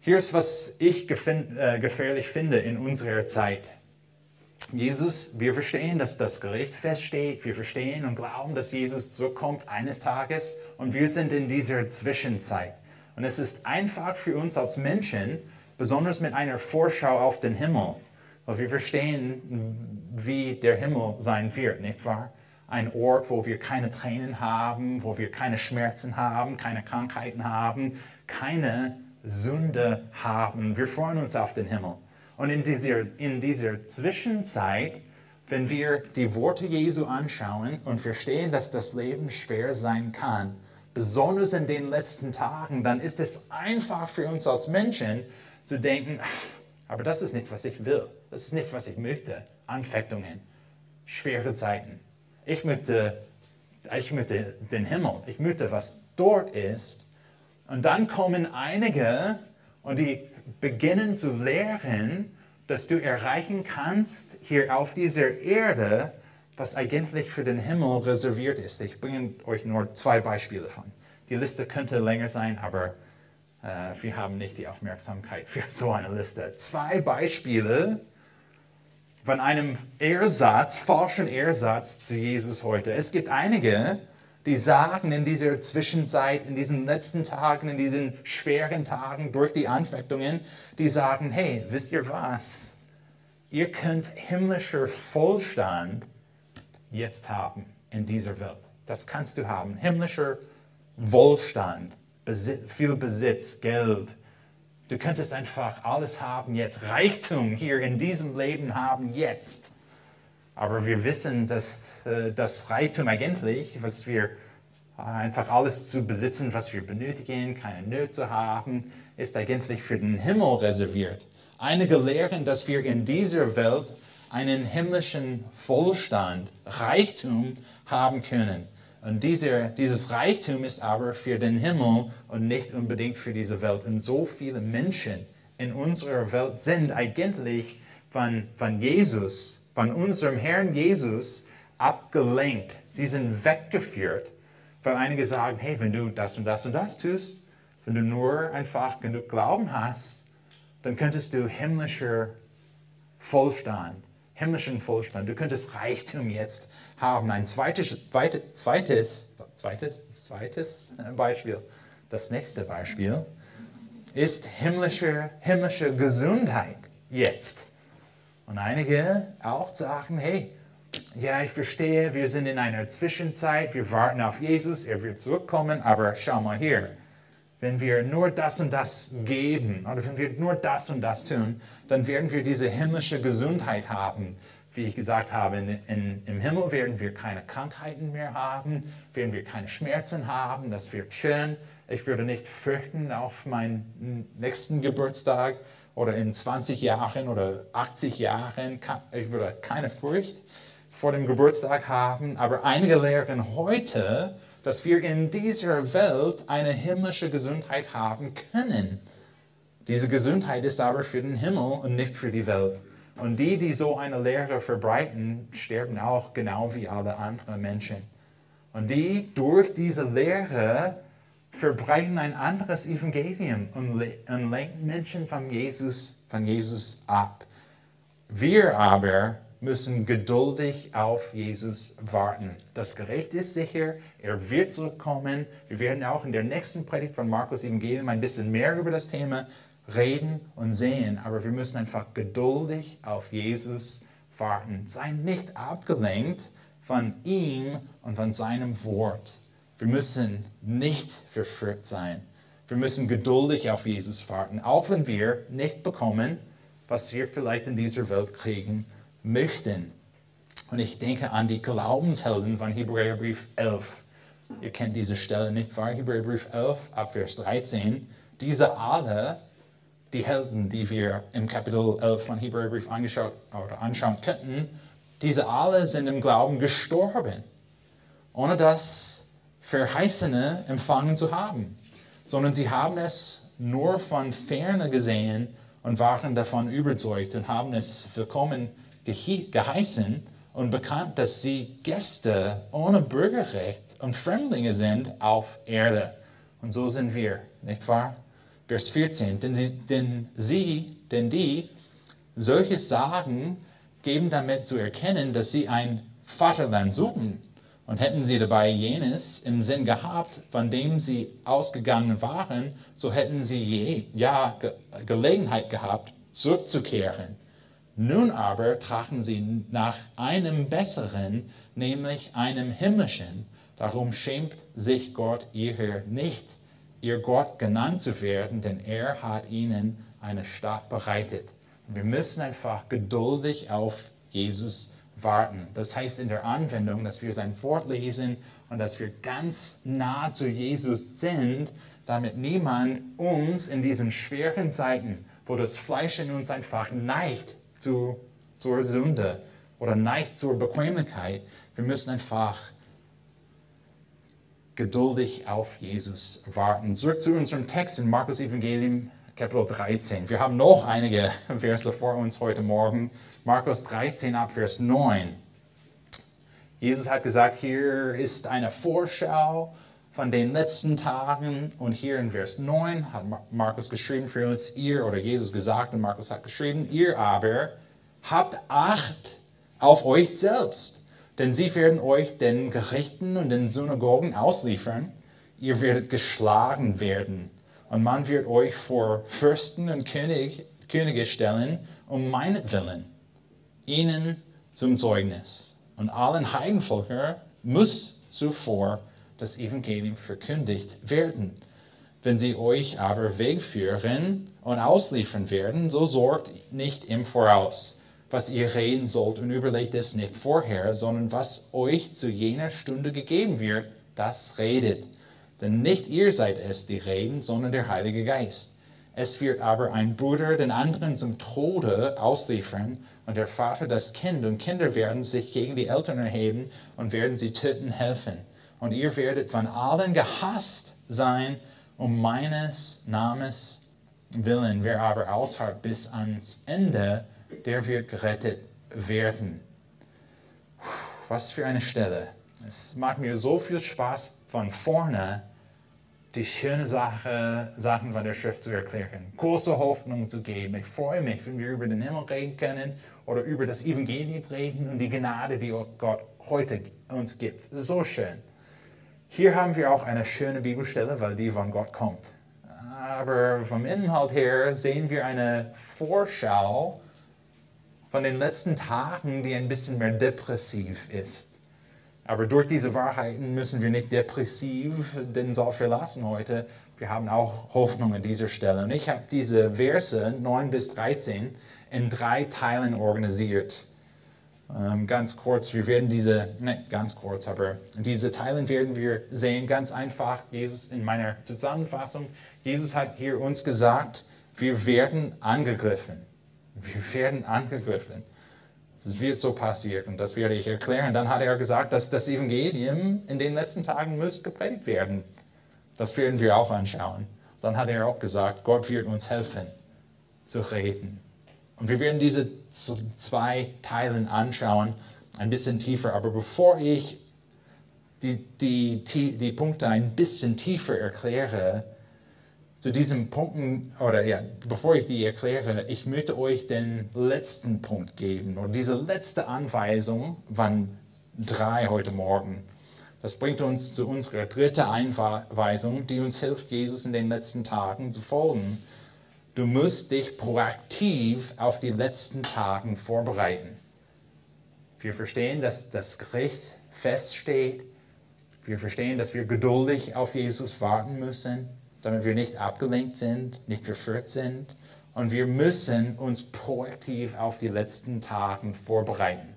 Hier ist, was ich äh, gefährlich finde in unserer Zeit. Jesus, wir verstehen, dass das Gericht feststeht. Wir verstehen und glauben, dass Jesus zurückkommt eines Tages. Und wir sind in dieser Zwischenzeit. Und es ist einfach für uns als Menschen, besonders mit einer Vorschau auf den Himmel, weil wir verstehen, wie der Himmel sein wird, nicht wahr? Ein Ort, wo wir keine Tränen haben, wo wir keine Schmerzen haben, keine Krankheiten haben, keine Sünde haben. Wir freuen uns auf den Himmel. Und in dieser, in dieser Zwischenzeit, wenn wir die Worte Jesu anschauen und verstehen, dass das Leben schwer sein kann, besonders in den letzten Tagen, dann ist es einfach für uns als Menschen zu denken, aber das ist nicht, was ich will. Das ist nicht, was ich möchte. Anfechtungen, schwere Zeiten. Ich möchte, ich möchte den Himmel. Ich möchte, was dort ist. Und dann kommen einige und die beginnen zu lehren, dass du erreichen kannst hier auf dieser Erde, was eigentlich für den Himmel reserviert ist. Ich bringe euch nur zwei Beispiele von. Die Liste könnte länger sein, aber äh, wir haben nicht die Aufmerksamkeit für so eine Liste. Zwei Beispiele von einem Ersatz, falschen Ersatz zu Jesus heute. Es gibt einige, die sagen in dieser Zwischenzeit, in diesen letzten Tagen, in diesen schweren Tagen durch die Anfechtungen, die sagen, hey, wisst ihr was? Ihr könnt himmlischer Vollstand jetzt haben in dieser Welt. Das kannst du haben. Himmlischer Wohlstand, viel Besitz, Geld. Du könntest einfach alles haben jetzt. Reichtum hier in diesem Leben haben jetzt. Aber wir wissen, dass äh, das Reichtum eigentlich, was wir äh, einfach alles zu besitzen, was wir benötigen, keine Nöte zu haben, ist eigentlich für den Himmel reserviert. Einige lehren, dass wir in dieser Welt einen himmlischen Wohlstand, Reichtum haben können. Und dieser, dieses Reichtum ist aber für den Himmel und nicht unbedingt für diese Welt. Und so viele Menschen in unserer Welt sind eigentlich von, von Jesus von unserem Herrn Jesus abgelenkt. Sie sind weggeführt, weil einige sagen, hey, wenn du das und das und das tust, wenn du nur einfach genug Glauben hast, dann könntest du himmlischer Vollstand, himmlischen Vollstand, du könntest Reichtum jetzt haben. Ein zweites, zweites, zweites, zweites Beispiel, das nächste Beispiel ist himmlische, himmlische Gesundheit jetzt. Und einige auch sagen, hey, ja, ich verstehe, wir sind in einer Zwischenzeit, wir warten auf Jesus, er wird zurückkommen, aber schau mal hier, wenn wir nur das und das geben oder wenn wir nur das und das tun, dann werden wir diese himmlische Gesundheit haben. Wie ich gesagt habe, in, in, im Himmel werden wir keine Krankheiten mehr haben, werden wir keine Schmerzen haben, das wird schön. Ich würde nicht fürchten auf meinen nächsten Geburtstag oder in 20 Jahren oder 80 Jahren, ich würde keine Furcht vor dem Geburtstag haben, aber einige lehren heute, dass wir in dieser Welt eine himmlische Gesundheit haben können. Diese Gesundheit ist aber für den Himmel und nicht für die Welt. Und die, die so eine Lehre verbreiten, sterben auch genau wie alle anderen Menschen. Und die durch diese Lehre verbreiten ein anderes Evangelium und, und lenken Menschen von Jesus, von Jesus ab. Wir aber müssen geduldig auf Jesus warten. Das Gericht ist sicher, er wird zurückkommen. Wir werden auch in der nächsten Predigt von Markus Evangelium ein bisschen mehr über das Thema reden und sehen, aber wir müssen einfach geduldig auf Jesus warten. Sei nicht abgelenkt von ihm und von seinem Wort. Wir müssen nicht verführt sein. Wir müssen geduldig auf Jesus warten, auch wenn wir nicht bekommen, was wir vielleicht in dieser Welt kriegen möchten. Und ich denke an die Glaubenshelden von Hebräerbrief 11. Ihr kennt diese Stelle nicht wahr? Hebräerbrief 11, Abvers 13. Diese alle, die Helden, die wir im Kapitel 11 von Hebräerbrief angeschaut oder anschauen könnten, diese alle sind im Glauben gestorben, ohne dass Verheißene empfangen zu haben, sondern sie haben es nur von ferne gesehen und waren davon überzeugt und haben es willkommen geheißen und bekannt, dass sie Gäste ohne Bürgerrecht und Fremdlinge sind auf Erde. Und so sind wir, nicht wahr? Vers 14. Denn sie, denn sie, denn die, solches sagen, geben damit zu erkennen, dass sie ein Vaterland suchen. Und hätten sie dabei jenes im Sinn gehabt, von dem sie ausgegangen waren, so hätten sie je, ja Ge Gelegenheit gehabt, zurückzukehren. Nun aber trachten sie nach einem besseren, nämlich einem himmlischen. Darum schämt sich Gott ihrer nicht, ihr Gott genannt zu werden, denn er hat ihnen eine Stadt bereitet. Wir müssen einfach geduldig auf Jesus warten. Das heißt in der Anwendung, dass wir sein Wort lesen und dass wir ganz nah zu Jesus sind, damit niemand uns in diesen schweren Zeiten, wo das Fleisch in uns einfach neigt zu, zur Sünde oder neigt zur Bequemlichkeit, wir müssen einfach geduldig auf Jesus warten. Zurück zu unserem Text in Markus Evangelium Kapitel 13. Wir haben noch einige Verse vor uns heute Morgen. Markus 13 ab Vers 9. Jesus hat gesagt, hier ist eine Vorschau von den letzten Tagen und hier in Vers 9 hat Markus geschrieben für uns, ihr oder Jesus gesagt und Markus hat geschrieben, ihr aber habt Acht auf euch selbst, denn sie werden euch den Gerichten und den Synagogen ausliefern, ihr werdet geschlagen werden und man wird euch vor Fürsten und König, Könige stellen um meinetwillen ihnen zum Zeugnis. Und allen Heidenvölkern muss zuvor das Evangelium verkündigt werden. Wenn sie euch aber wegführen und ausliefern werden, so sorgt nicht im Voraus, was ihr reden sollt und überlegt es nicht vorher, sondern was euch zu jener Stunde gegeben wird, das redet. Denn nicht ihr seid es, die reden, sondern der Heilige Geist. Es wird aber ein Bruder den anderen zum Tode ausliefern und der Vater das Kind und Kinder werden sich gegen die Eltern erheben und werden sie töten helfen. Und ihr werdet von allen gehasst sein um meines Namens willen. Wer aber ausharrt bis ans Ende, der wird gerettet werden. Was für eine Stelle. Es macht mir so viel Spaß von vorne die schönen Sache, Sachen von der Schrift zu erklären, große Hoffnung zu geben. Ich freue mich, wenn wir über den Himmel reden können oder über das Evangelium reden und die Gnade, die Gott heute uns gibt. So schön. Hier haben wir auch eine schöne Bibelstelle, weil die von Gott kommt. Aber vom Inhalt her sehen wir eine Vorschau von den letzten Tagen, die ein bisschen mehr depressiv ist. Aber durch diese Wahrheiten müssen wir nicht depressiv den Saal verlassen heute. Wir haben auch Hoffnung an dieser Stelle. Und ich habe diese Verse 9 bis 13 in drei Teilen organisiert. Ähm, ganz kurz, wir werden diese, nicht ganz kurz, aber diese Teilen werden wir sehen. Ganz einfach, Jesus in meiner Zusammenfassung, Jesus hat hier uns gesagt, wir werden angegriffen. Wir werden angegriffen. Es wird so passieren, das werde ich erklären. Dann hat er gesagt, dass das Evangelium in den letzten Tagen muss gepredigt werden. Das werden wir auch anschauen. Dann hat er auch gesagt, Gott wird uns helfen zu reden. Und wir werden diese zwei Teilen anschauen, ein bisschen tiefer. Aber bevor ich die, die, die, die Punkte ein bisschen tiefer erkläre, zu diesen Punkten, oder ja, bevor ich die erkläre, ich möchte euch den letzten Punkt geben, oder diese letzte Anweisung von drei heute Morgen. Das bringt uns zu unserer dritten Einweisung, die uns hilft, Jesus in den letzten Tagen zu folgen. Du musst dich proaktiv auf die letzten Tagen vorbereiten. Wir verstehen, dass das Gericht feststeht. Wir verstehen, dass wir geduldig auf Jesus warten müssen damit wir nicht abgelenkt sind, nicht verführt sind. Und wir müssen uns proaktiv auf die letzten Tage vorbereiten.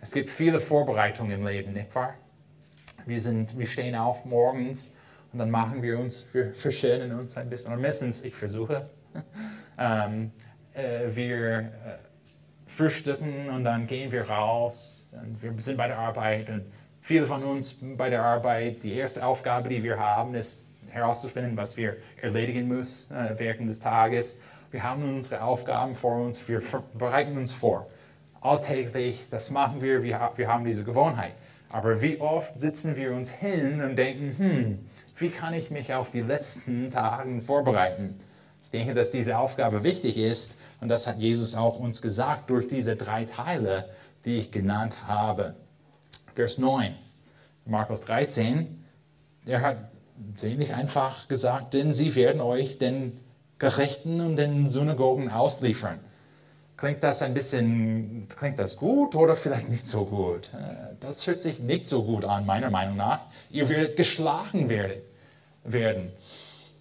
Es gibt viele Vorbereitungen im Leben, nicht wahr? Wir, sind, wir stehen auf morgens und dann machen wir uns, wir verschönen uns ein bisschen. Und meistens, ich versuche, ähm, äh, wir äh, frühstücken und dann gehen wir raus. Und wir sind bei der Arbeit und viele von uns bei der Arbeit, die erste Aufgabe, die wir haben, ist herauszufinden, was wir erledigen müssen äh, während des Tages. Wir haben unsere Aufgaben vor uns, wir bereiten uns vor. Alltäglich, das machen wir, wir, wir haben diese Gewohnheit. Aber wie oft sitzen wir uns hin und denken, hm, wie kann ich mich auf die letzten Tage vorbereiten? Ich denke, dass diese Aufgabe wichtig ist und das hat Jesus auch uns gesagt durch diese drei Teile, die ich genannt habe. Vers 9, Markus 13, er hat ziemlich einfach gesagt, denn sie werden euch den Gerechten und den Synagogen ausliefern. Klingt das ein bisschen, klingt das gut oder vielleicht nicht so gut? Äh, das hört sich nicht so gut an, meiner Meinung nach. Ihr werdet geschlagen werden.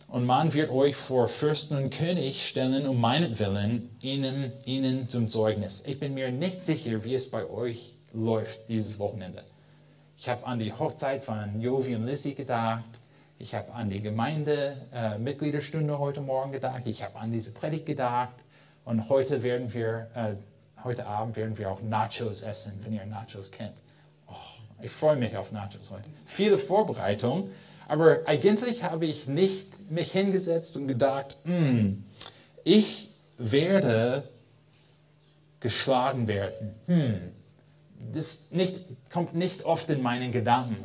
Und man wird euch vor Fürsten und König stellen, um meinetwillen, ihnen, ihnen zum Zeugnis. Ich bin mir nicht sicher, wie es bei euch läuft dieses Wochenende. Ich habe an die Hochzeit von Jovi und Lissy gedacht. Ich habe an die Gemeindemitgliederstunde äh, heute Morgen gedacht. Ich habe an diese Predigt gedacht. Und heute werden wir, äh, heute Abend werden wir auch Nachos essen, wenn ihr Nachos kennt. Oh, ich freue mich auf Nachos heute. Viele Vorbereitungen, aber eigentlich habe ich nicht mich hingesetzt und gedacht, hm, ich werde geschlagen werden. Hm, das nicht, kommt nicht oft in meinen Gedanken.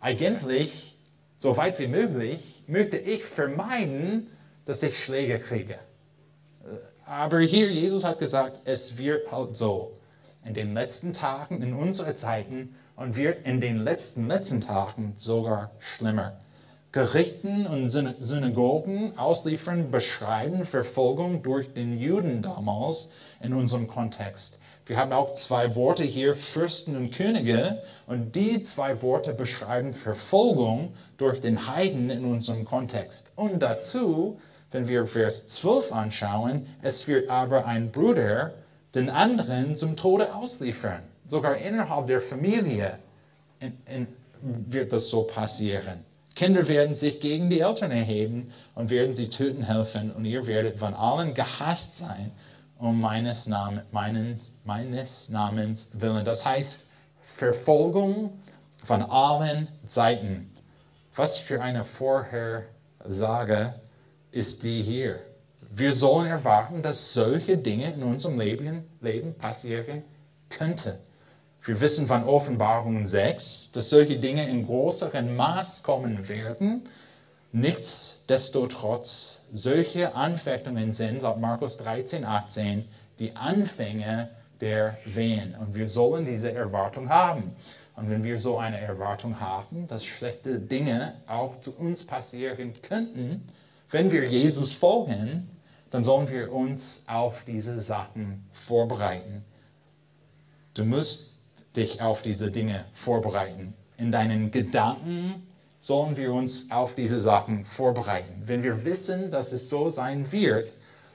Eigentlich, so weit wie möglich, möchte ich vermeiden, dass ich Schläge kriege. Aber hier, Jesus hat gesagt, es wird halt so. In den letzten Tagen, in unseren Zeiten und wird in den letzten, letzten Tagen sogar schlimmer. Gerichten und Synagogen ausliefern beschreiben Verfolgung durch den Juden damals in unserem Kontext. Wir haben auch zwei Worte hier, Fürsten und Könige, und die zwei Worte beschreiben Verfolgung durch den Heiden in unserem Kontext. Und dazu wenn wir Vers 12 anschauen, es wird aber ein Bruder den anderen zum Tode ausliefern. Sogar innerhalb der Familie wird das so passieren. Kinder werden sich gegen die Eltern erheben und werden sie töten helfen und ihr werdet von allen gehasst sein um meines, Namen, meines, meines Namens willen. Das heißt Verfolgung von allen Seiten. Was für eine Vorhersage ist die hier. Wir sollen erwarten, dass solche Dinge in unserem Leben, Leben passieren könnten. Wir wissen von Offenbarung 6, dass solche Dinge in größerem Maß kommen werden. Nichtsdestotrotz, solche Anfechtungen sind laut Markus 13, 18 die Anfänge der Wehen. Und wir sollen diese Erwartung haben. Und wenn wir so eine Erwartung haben, dass schlechte Dinge auch zu uns passieren könnten, wenn wir Jesus folgen, dann sollen wir uns auf diese Sachen vorbereiten. Du musst dich auf diese Dinge vorbereiten. In deinen Gedanken sollen wir uns auf diese Sachen vorbereiten. Wenn wir wissen, dass es so sein wird,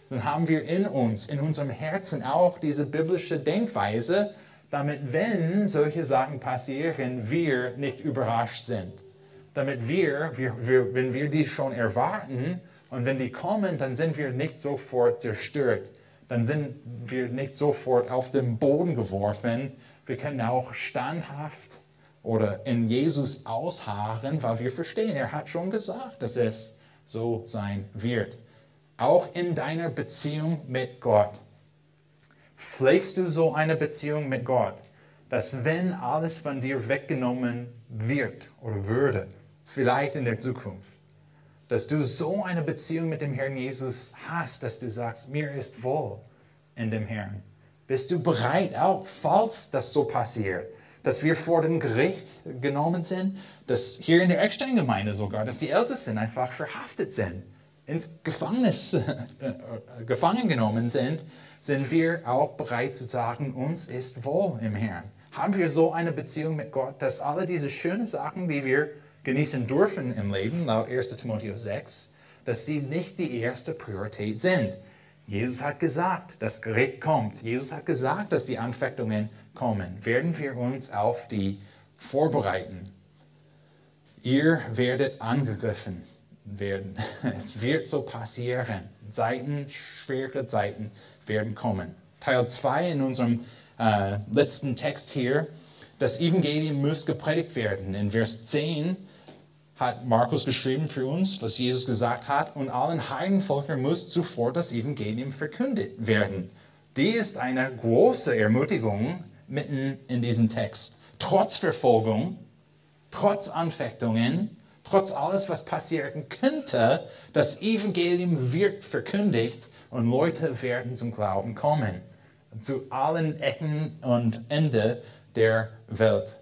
dann haben wir in uns, in unserem Herzen auch diese biblische Denkweise, damit wenn solche Sachen passieren, wir nicht überrascht sind damit wir, wir, wir, wenn wir die schon erwarten und wenn die kommen, dann sind wir nicht sofort zerstört. Dann sind wir nicht sofort auf den Boden geworfen. Wir können auch standhaft oder in Jesus ausharren, weil wir verstehen, er hat schon gesagt, dass es so sein wird. Auch in deiner Beziehung mit Gott. Pflegst du so eine Beziehung mit Gott, dass wenn alles von dir weggenommen wird oder würde, vielleicht in der Zukunft. Dass du so eine Beziehung mit dem Herrn Jesus hast, dass du sagst, mir ist wohl in dem Herrn. Bist du bereit, auch falls das so passiert, dass wir vor dem Gericht genommen sind, dass hier in der Eckstein-Gemeinde sogar, dass die Ältesten einfach verhaftet sind, ins Gefängnis äh, äh, gefangen genommen sind, sind wir auch bereit zu sagen, uns ist wohl im Herrn. Haben wir so eine Beziehung mit Gott, dass alle diese schönen Sachen, die wir genießen dürfen im Leben, laut 1 Timotheus 6, dass sie nicht die erste Priorität sind. Jesus hat gesagt, das Gericht kommt. Jesus hat gesagt, dass die Anfechtungen kommen. Werden wir uns auf die vorbereiten? Ihr werdet angegriffen werden. Es wird so passieren. Zeiten, schwere Zeiten werden kommen. Teil 2 in unserem äh, letzten Text hier. Das Evangelium muss gepredigt werden. In Vers 10 hat Markus geschrieben für uns, was Jesus gesagt hat, und allen Heidenvölkern muss zuvor das Evangelium verkündet werden. Die ist eine große Ermutigung mitten in diesem Text. Trotz Verfolgung, trotz Anfechtungen, trotz alles, was passieren könnte, das Evangelium wird verkündigt und Leute werden zum Glauben kommen. Zu allen Ecken und Enden der Welt.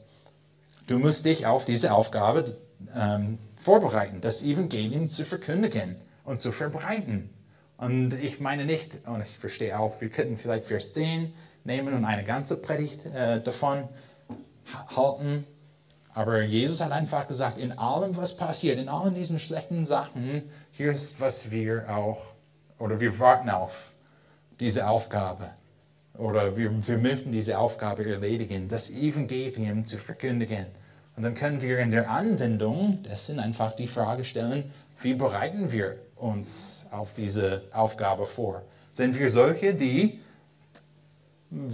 Du musst dich auf diese Aufgabe ähm, vorbereiten, das Evangelium zu verkündigen und zu verbreiten. Und ich meine nicht, und ich verstehe auch, wir könnten vielleicht Vers 10 nehmen und eine ganze Predigt äh, davon halten. Aber Jesus hat einfach gesagt, in allem, was passiert, in allen diesen schlechten Sachen, hier ist, was wir auch, oder wir warten auf diese Aufgabe. Oder wir, wir möchten diese Aufgabe erledigen, das Evangelium zu verkündigen. Und dann können wir in der Anwendung dessen einfach die Frage stellen, wie bereiten wir uns auf diese Aufgabe vor? Sind wir solche, die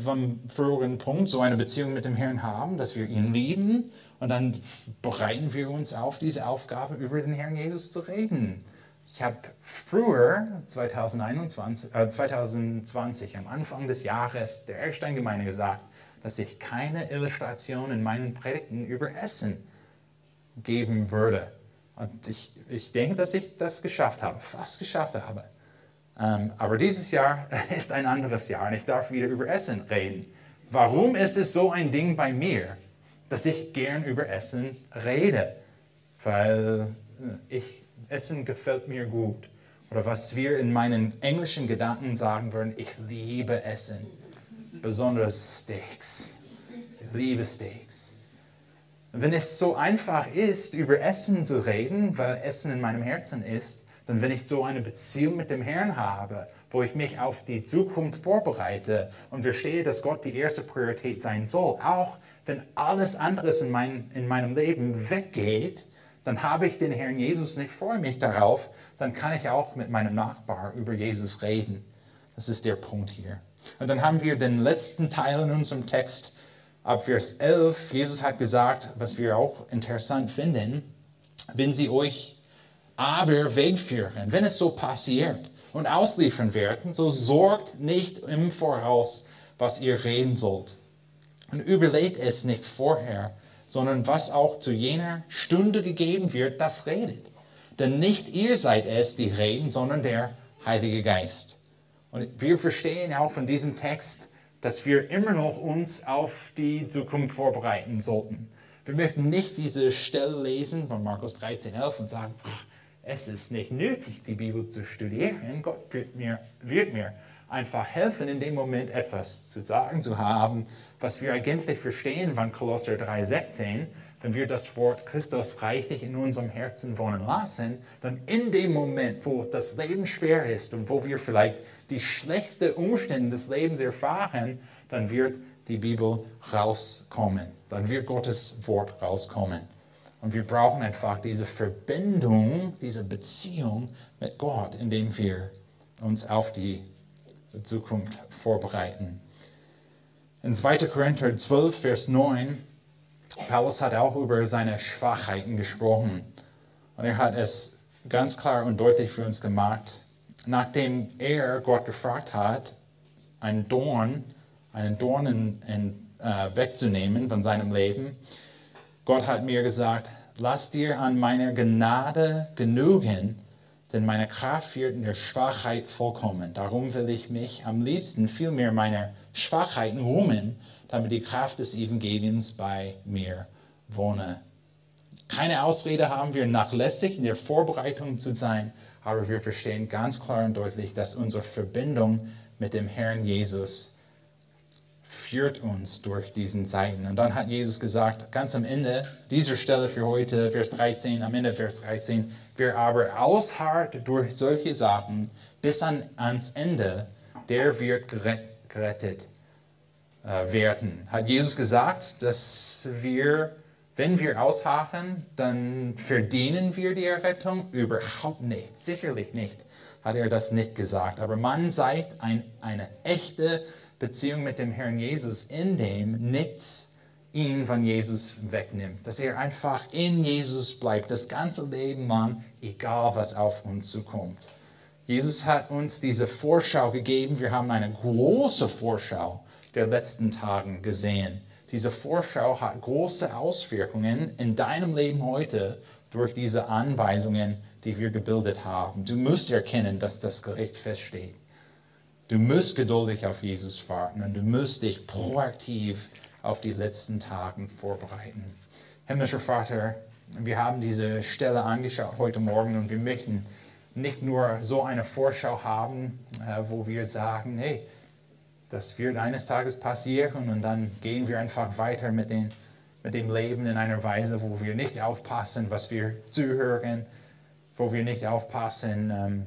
vom früheren Punkt so eine Beziehung mit dem Herrn haben, dass wir ihn lieben und dann bereiten wir uns auf diese Aufgabe, über den Herrn Jesus zu reden. Ich habe früher, 2021, äh, 2020, am Anfang des Jahres der Ersteingemeinde gesagt, dass ich keine Illustration in meinen Predigten über Essen geben würde. Und ich, ich denke, dass ich das geschafft habe, fast geschafft habe. Ähm, aber dieses Jahr ist ein anderes Jahr und ich darf wieder über Essen reden. Warum ist es so ein Ding bei mir, dass ich gern über Essen rede? Weil äh, ich, Essen gefällt mir gut. Oder was wir in meinen englischen Gedanken sagen würden, ich liebe Essen. Besonders Steaks. Ich liebe Steaks. Wenn es so einfach ist, über Essen zu reden, weil Essen in meinem Herzen ist, denn wenn ich so eine Beziehung mit dem Herrn habe, wo ich mich auf die Zukunft vorbereite und verstehe, dass Gott die erste Priorität sein soll, auch wenn alles andere in, mein, in meinem Leben weggeht, dann habe ich den Herrn Jesus nicht vor mich darauf, dann kann ich auch mit meinem Nachbar über Jesus reden. Das ist der Punkt hier. Und dann haben wir den letzten Teil in unserem Text, ab Vers 11. Jesus hat gesagt, was wir auch interessant finden, wenn sie euch aber wegführen, wenn es so passiert und ausliefern werden, so sorgt nicht im Voraus, was ihr reden sollt. Und überlegt es nicht vorher, sondern was auch zu jener Stunde gegeben wird, das redet. Denn nicht ihr seid es, die reden, sondern der Heilige Geist. Und wir verstehen auch von diesem Text, dass wir immer noch uns auf die Zukunft vorbereiten sollten. Wir möchten nicht diese Stelle lesen von Markus 13, 11 und sagen, es ist nicht nötig, die Bibel zu studieren. Gott wird mir, wird mir einfach helfen, in dem Moment etwas zu sagen zu haben, was wir eigentlich verstehen von Kolosser 3,16. Wenn wir das Wort Christus reichlich in unserem Herzen wohnen lassen, dann in dem Moment, wo das Leben schwer ist und wo wir vielleicht die schlechten Umstände des Lebens erfahren, dann wird die Bibel rauskommen. Dann wird Gottes Wort rauskommen. Und wir brauchen einfach diese Verbindung, diese Beziehung mit Gott, indem wir uns auf die Zukunft vorbereiten. In 2. Korinther 12, Vers 9, Paulus hat auch über seine Schwachheiten gesprochen. Und er hat es ganz klar und deutlich für uns gemacht. Nachdem er Gott gefragt hat, einen Dorn, einen Dorn in, in, äh, wegzunehmen von seinem Leben, Gott hat mir gesagt, lass dir an meiner Gnade genügen, denn meine Kraft wird in der Schwachheit vollkommen. Darum will ich mich am liebsten vielmehr meiner Schwachheiten ruhen, damit die Kraft des Evangeliums bei mir wohne. Keine Ausrede haben wir, nachlässig in der Vorbereitung zu sein, aber wir verstehen ganz klar und deutlich, dass unsere Verbindung mit dem Herrn Jesus führt uns durch diesen Zeiten. Und dann hat Jesus gesagt, ganz am Ende dieser Stelle für heute, Vers 13, am Ende Vers 13, wer aber ausharrt durch solche Sachen bis an, ans Ende, der wird gerettet werden. Hat Jesus gesagt, dass wir, wenn wir ausharren, dann verdienen wir die Errettung? Überhaupt nicht, sicherlich nicht, hat er das nicht gesagt. Aber man sei ein, eine echte Beziehung mit dem Herrn Jesus, in dem nichts ihn von Jesus wegnimmt. Dass er einfach in Jesus bleibt, das ganze Leben lang, egal was auf uns zukommt. Jesus hat uns diese Vorschau gegeben. Wir haben eine große Vorschau der letzten Tagen gesehen. Diese Vorschau hat große Auswirkungen in deinem Leben heute durch diese Anweisungen, die wir gebildet haben. Du musst erkennen, dass das Gericht feststeht. Du musst geduldig auf Jesus warten und du musst dich proaktiv auf die letzten Tagen vorbereiten. Himmlischer Vater, wir haben diese Stelle angeschaut heute Morgen und wir möchten nicht nur so eine Vorschau haben, äh, wo wir sagen, hey, das wird eines Tages passieren und dann gehen wir einfach weiter mit, den, mit dem Leben in einer Weise, wo wir nicht aufpassen, was wir zuhören, wo wir nicht aufpassen, ähm,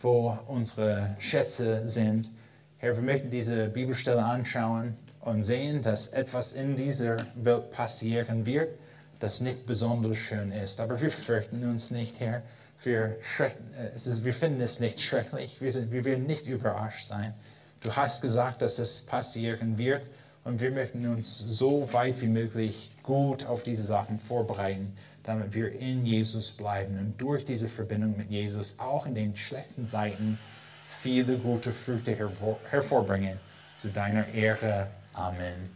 wo unsere Schätze sind. Herr, wir möchten diese Bibelstelle anschauen und sehen, dass etwas in dieser Welt passieren wird, das nicht besonders schön ist. Aber wir fürchten uns nicht, Herr. Wir, äh, es ist, wir finden es nicht schrecklich. Wir, sind, wir werden nicht überrascht sein. Du hast gesagt, dass es passieren wird und wir möchten uns so weit wie möglich gut auf diese Sachen vorbereiten, damit wir in Jesus bleiben und durch diese Verbindung mit Jesus auch in den schlechten Zeiten viele gute Früchte hervor, hervorbringen zu deiner Ehre. Amen.